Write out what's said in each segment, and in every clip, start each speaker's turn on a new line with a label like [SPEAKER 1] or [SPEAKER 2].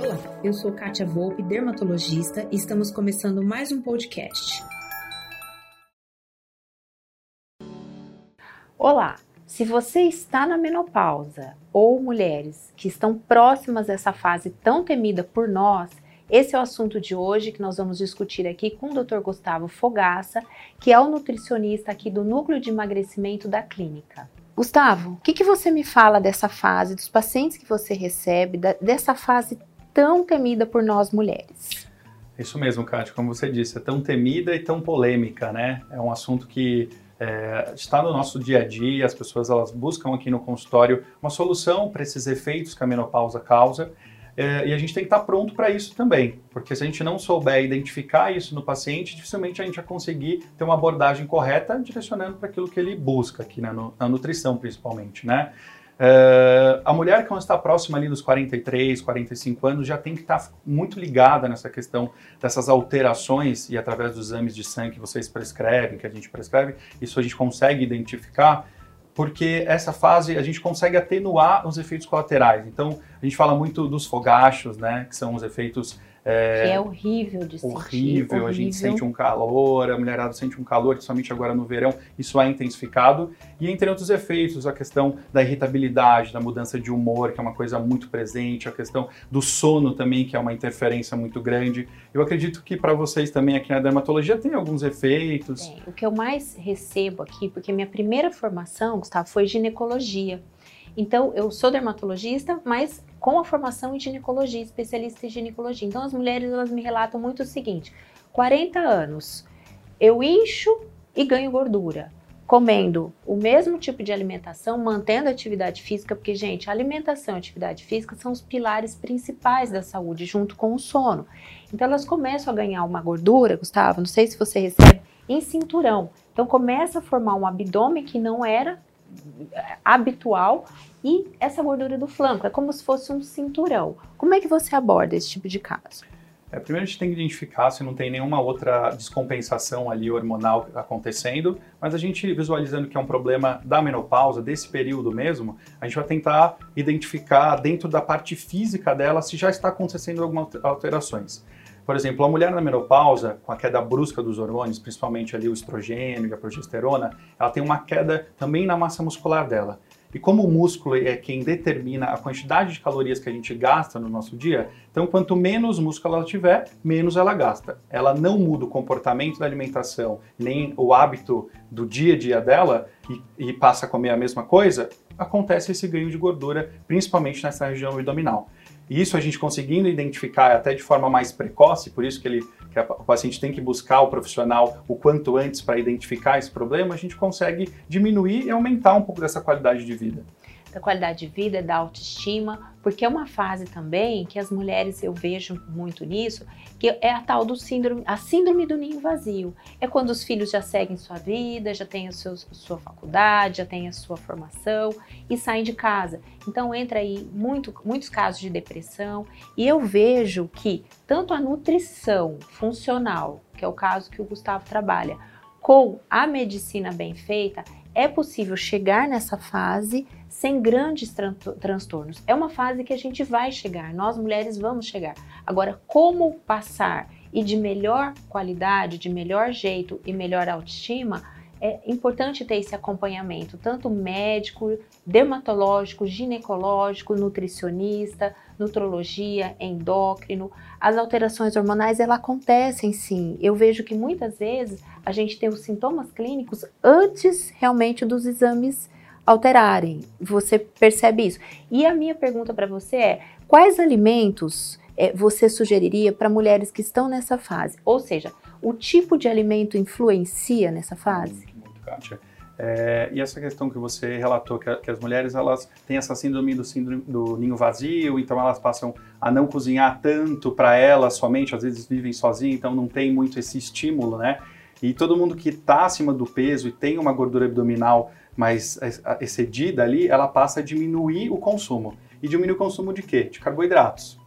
[SPEAKER 1] Olá, eu sou Kátia Volpe, dermatologista, e estamos começando mais um podcast.
[SPEAKER 2] Olá, se você está na menopausa ou mulheres que estão próximas dessa fase tão temida por nós, esse é o assunto de hoje que nós vamos discutir aqui com o Dr. Gustavo Fogaça, que é o nutricionista aqui do Núcleo de Emagrecimento da clínica. Gustavo, o que, que você me fala dessa fase, dos pacientes que você recebe, da, dessa fase tão temida por nós mulheres?
[SPEAKER 3] Isso mesmo, Kátia, como você disse, é tão temida e tão polêmica, né? É um assunto que é, está no nosso dia a dia, as pessoas elas buscam aqui no consultório uma solução para esses efeitos que a menopausa causa é, e a gente tem que estar pronto para isso também, porque se a gente não souber identificar isso no paciente, dificilmente a gente vai conseguir ter uma abordagem correta, direcionando para aquilo que ele busca aqui na, na nutrição, principalmente, né? É, a mulher que está próxima ali dos 43, 45 anos já tem que estar muito ligada nessa questão dessas alterações e através dos exames de sangue que vocês prescrevem, que a gente prescreve, isso a gente consegue identificar porque essa fase a gente consegue atenuar os efeitos colaterais. Então, a gente fala muito dos fogachos, né, que são os efeitos
[SPEAKER 2] é, que é horrível de
[SPEAKER 3] horrível, sentir. Horrível, a gente sente um calor, a mulherada sente um calor, principalmente agora no verão, isso é intensificado. E entre outros efeitos, a questão da irritabilidade, da mudança de humor, que é uma coisa muito presente, a questão do sono também, que é uma interferência muito grande. Eu acredito que para vocês também aqui na dermatologia tem alguns efeitos.
[SPEAKER 2] É, o que eu mais recebo aqui, porque minha primeira formação, Gustavo, foi ginecologia. Então, eu sou dermatologista, mas com a formação em ginecologia, especialista em ginecologia. Então, as mulheres elas me relatam muito o seguinte: 40 anos, eu incho e ganho gordura, comendo o mesmo tipo de alimentação, mantendo a atividade física, porque, gente, alimentação e atividade física são os pilares principais da saúde, junto com o sono. Então, elas começam a ganhar uma gordura, Gustavo, não sei se você recebe, em cinturão. Então, começa a formar um abdômen que não era habitual e essa gordura do flanco, é como se fosse um cinturão. Como é que você aborda esse tipo de caso?
[SPEAKER 3] É, primeiro a gente tem que identificar se não tem nenhuma outra descompensação ali hormonal acontecendo, mas a gente visualizando que é um problema da menopausa, desse período mesmo, a gente vai tentar identificar dentro da parte física dela se já está acontecendo algumas alterações. Por exemplo, a mulher na menopausa, com a queda brusca dos hormônios, principalmente ali o estrogênio e a progesterona, ela tem uma queda também na massa muscular dela. E como o músculo é quem determina a quantidade de calorias que a gente gasta no nosso dia, então quanto menos músculo ela tiver, menos ela gasta. Ela não muda o comportamento da alimentação, nem o hábito do dia a dia dela e, e passa a comer a mesma coisa, acontece esse ganho de gordura, principalmente nessa região abdominal. E isso a gente conseguindo identificar até de forma mais precoce, por isso que, ele, que o paciente tem que buscar o profissional o quanto antes para identificar esse problema, a gente consegue diminuir e aumentar um pouco dessa qualidade de vida
[SPEAKER 2] da qualidade de vida, da autoestima, porque é uma fase também que as mulheres, eu vejo muito nisso, que é a tal do síndrome, a síndrome do ninho vazio. É quando os filhos já seguem sua vida, já têm a sua, sua faculdade, já têm a sua formação e saem de casa. Então entra aí muito, muitos casos de depressão e eu vejo que tanto a nutrição funcional, que é o caso que o Gustavo trabalha, com a medicina bem feita, é possível chegar nessa fase sem grandes tran transtornos. É uma fase que a gente vai chegar, nós mulheres vamos chegar. Agora, como passar e de melhor qualidade, de melhor jeito e melhor autoestima, é importante ter esse acompanhamento, tanto médico, dermatológico, ginecológico, nutricionista, nutrologia, endócrino. As alterações hormonais, elas acontecem sim. Eu vejo que muitas vezes a gente tem os sintomas clínicos antes realmente dos exames alterarem. Você percebe isso? E a minha pergunta para você é: quais alimentos é, você sugeriria para mulheres que estão nessa fase? Ou seja, o tipo de alimento influencia nessa fase?
[SPEAKER 3] Muito, muito Kátia. É, e essa questão que você relatou, que, que, as mulheres elas têm essa síndrome do, síndrome do ninho vazio, então elas passam a não cozinhar tanto para elas somente, às vezes vivem sozinhas, então não tem muito esse estímulo, né? E todo mundo que está acima do peso e tem uma gordura abdominal mais excedida ali, ela passa a diminuir o consumo. E diminuir o consumo de quê? De carboidratos.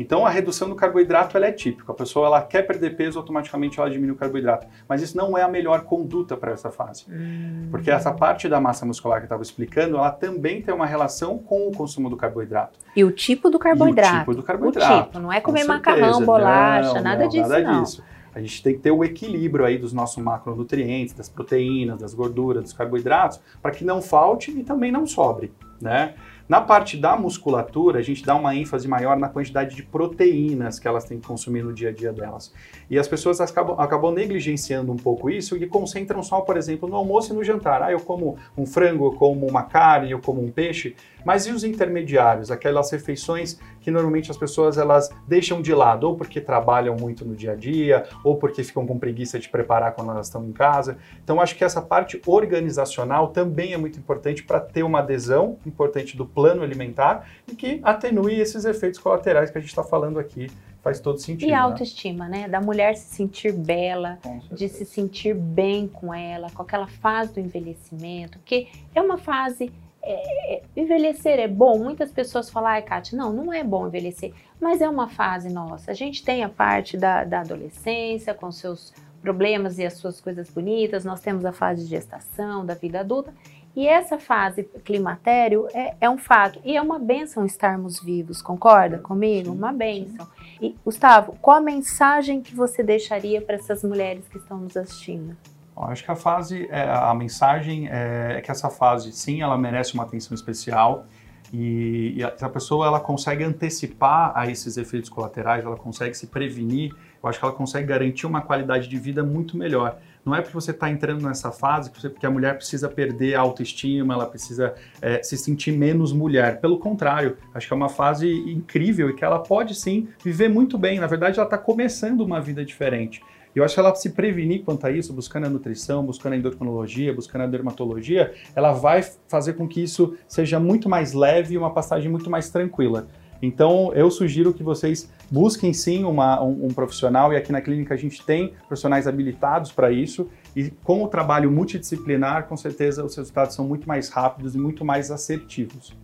[SPEAKER 3] Então a redução do carboidrato ela é típica. A pessoa ela quer perder peso, automaticamente ela diminui o carboidrato. Mas isso não é a melhor conduta para essa fase. Hum. Porque essa parte da massa muscular que eu estava explicando, ela também tem uma relação com o consumo do carboidrato.
[SPEAKER 2] E o tipo do carboidrato. E o
[SPEAKER 3] tipo do carboidrato. O tipo,
[SPEAKER 2] não é comer macarrão, bolacha, não, nada não, disso. Nada não. disso.
[SPEAKER 3] A gente tem que ter o equilíbrio aí dos nossos macronutrientes, das proteínas, das gorduras, dos carboidratos, para que não falte e também não sobre, né? Na parte da musculatura, a gente dá uma ênfase maior na quantidade de proteínas que elas têm que consumir no dia a dia delas. E as pessoas acabam, acabam negligenciando um pouco isso e concentram só, por exemplo, no almoço e no jantar. Ah, eu como um frango, eu como uma carne, eu como um peixe. Mas e os intermediários, aquelas refeições que normalmente as pessoas elas deixam de lado, ou porque trabalham muito no dia a dia, ou porque ficam com preguiça de preparar quando elas estão em casa. Então acho que essa parte organizacional também é muito importante para ter uma adesão importante do plano alimentar e que atenue esses efeitos colaterais que a gente está falando aqui faz todo sentido.
[SPEAKER 2] E a né? autoestima, né? Da mulher se sentir bela, de se sentir bem com ela, com aquela fase do envelhecimento, que é uma fase é, é, envelhecer é bom. Muitas pessoas falam, ai, Kátia, não, não é bom envelhecer, mas é uma fase nossa. A gente tem a parte da, da adolescência com seus problemas e as suas coisas bonitas, nós temos a fase de gestação, da vida adulta, e essa fase climatério é, é um fato. E é uma benção estarmos vivos, concorda comigo? Uma benção. E, Gustavo, qual a mensagem que você deixaria para essas mulheres que estão nos assistindo?
[SPEAKER 3] acho que a fase, é, a mensagem é, é, que essa fase, sim, ela merece uma atenção especial e, e a, pessoa ela consegue antecipar a esses efeitos colaterais, ela consegue se prevenir, eu acho que ela consegue garantir uma qualidade de vida muito melhor. Não é porque você está entrando nessa fase que a mulher precisa perder a autoestima, ela precisa é, se sentir menos mulher. Pelo contrário, acho que é uma fase incrível e que ela pode sim viver muito bem. Na verdade, ela está começando uma vida diferente. E eu acho que ela se prevenir quanto a isso, buscando a nutrição, buscando a endocrinologia, buscando a dermatologia, ela vai fazer com que isso seja muito mais leve e uma passagem muito mais tranquila. Então, eu sugiro que vocês busquem sim uma, um, um, profissional, e aqui na clínica a gente tem profissionais habilitados para isso, e com o trabalho multidisciplinar, com certeza os resultados são muito mais rápidos e muito mais assertivos.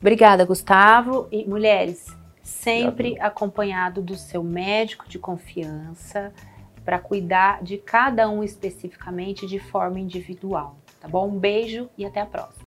[SPEAKER 2] Obrigada, Gustavo. E mulheres, sempre Obrigado. acompanhado do seu médico de confiança, para cuidar de cada um especificamente de forma individual, tá bom? Um beijo e até a próxima.